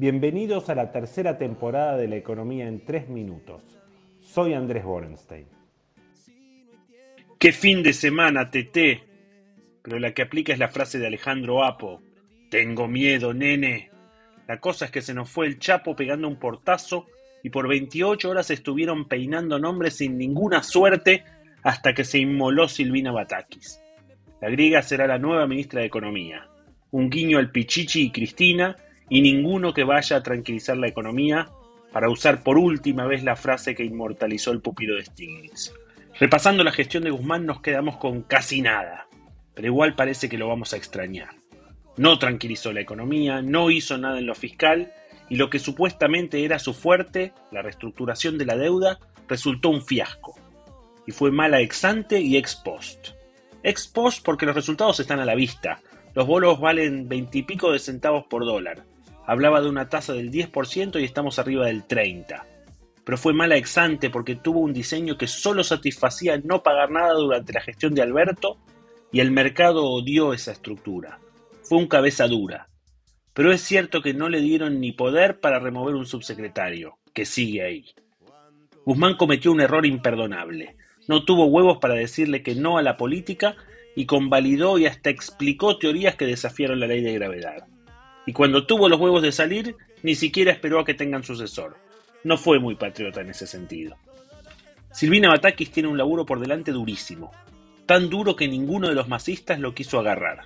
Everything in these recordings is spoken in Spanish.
Bienvenidos a la tercera temporada de La Economía en tres minutos. Soy Andrés Borenstein. ¡Qué fin de semana, Tete! Pero la que aplica es la frase de Alejandro Apo. Tengo miedo, nene. La cosa es que se nos fue el Chapo pegando un portazo y por 28 horas estuvieron peinando nombres sin ninguna suerte hasta que se inmoló Silvina Batakis. La griega será la nueva ministra de Economía. Un guiño al Pichichi y Cristina y ninguno que vaya a tranquilizar la economía para usar por última vez la frase que inmortalizó el pupilo de Stiglitz. Repasando la gestión de Guzmán nos quedamos con casi nada, pero igual parece que lo vamos a extrañar. No tranquilizó la economía, no hizo nada en lo fiscal y lo que supuestamente era su fuerte, la reestructuración de la deuda, resultó un fiasco. Y fue mala ex ante y ex post. Ex post porque los resultados están a la vista. Los bolos valen veintipico de centavos por dólar. Hablaba de una tasa del 10% y estamos arriba del 30%. Pero fue mala ex ante porque tuvo un diseño que solo satisfacía no pagar nada durante la gestión de Alberto y el mercado odió esa estructura. Fue un cabeza dura, pero es cierto que no le dieron ni poder para remover un subsecretario, que sigue ahí. Guzmán cometió un error imperdonable. No tuvo huevos para decirle que no a la política y convalidó y hasta explicó teorías que desafiaron la ley de gravedad. Y cuando tuvo los huevos de salir, ni siquiera esperó a que tengan sucesor. No fue muy patriota en ese sentido. Silvina Batakis tiene un laburo por delante durísimo, tan duro que ninguno de los masistas lo quiso agarrar.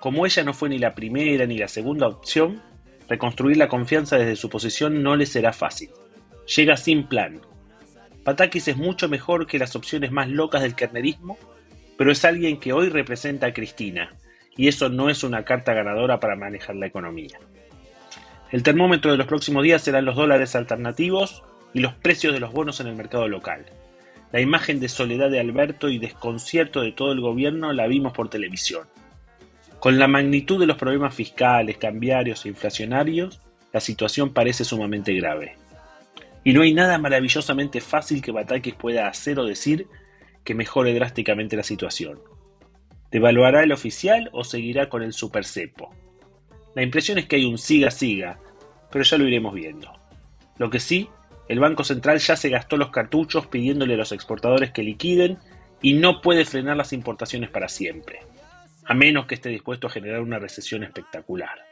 Como ella no fue ni la primera ni la segunda opción, reconstruir la confianza desde su posición no le será fácil. Llega sin plan. Patakis es mucho mejor que las opciones más locas del kernerismo, pero es alguien que hoy representa a Cristina, y eso no es una carta ganadora para manejar la economía. El termómetro de los próximos días serán los dólares alternativos y los precios de los bonos en el mercado local. La imagen de soledad de Alberto y desconcierto de todo el gobierno la vimos por televisión. Con la magnitud de los problemas fiscales, cambiarios e inflacionarios, la situación parece sumamente grave. Y no hay nada maravillosamente fácil que Batakis pueda hacer o decir que mejore drásticamente la situación. ¿Devaluará el oficial o seguirá con el supercepo? La impresión es que hay un siga-siga, pero ya lo iremos viendo. Lo que sí, el Banco Central ya se gastó los cartuchos pidiéndole a los exportadores que liquiden y no puede frenar las importaciones para siempre a menos que esté dispuesto a generar una recesión espectacular.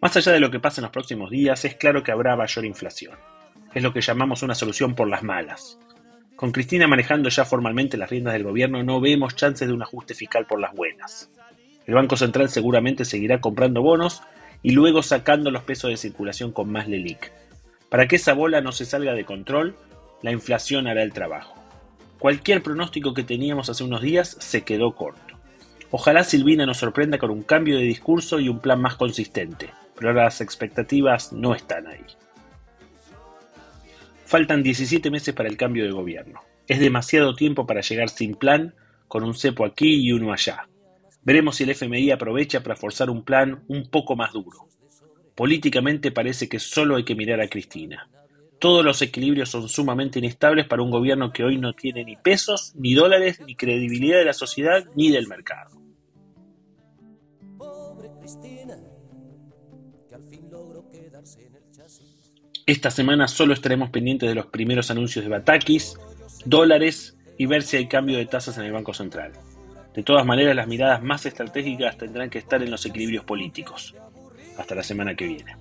Más allá de lo que pasa en los próximos días, es claro que habrá mayor inflación. Es lo que llamamos una solución por las malas. Con Cristina manejando ya formalmente las riendas del gobierno, no vemos chances de un ajuste fiscal por las buenas. El Banco Central seguramente seguirá comprando bonos y luego sacando los pesos de circulación con más LELIC. Para que esa bola no se salga de control, la inflación hará el trabajo. Cualquier pronóstico que teníamos hace unos días se quedó corto. Ojalá Silvina nos sorprenda con un cambio de discurso y un plan más consistente, pero las expectativas no están ahí. Faltan 17 meses para el cambio de gobierno. Es demasiado tiempo para llegar sin plan, con un cepo aquí y uno allá. Veremos si el FMI aprovecha para forzar un plan un poco más duro. Políticamente parece que solo hay que mirar a Cristina. Todos los equilibrios son sumamente inestables para un gobierno que hoy no tiene ni pesos, ni dólares, ni credibilidad de la sociedad, ni del mercado. Esta semana solo estaremos pendientes de los primeros anuncios de Batakis, dólares y ver si hay cambio de tasas en el Banco Central. De todas maneras, las miradas más estratégicas tendrán que estar en los equilibrios políticos. Hasta la semana que viene.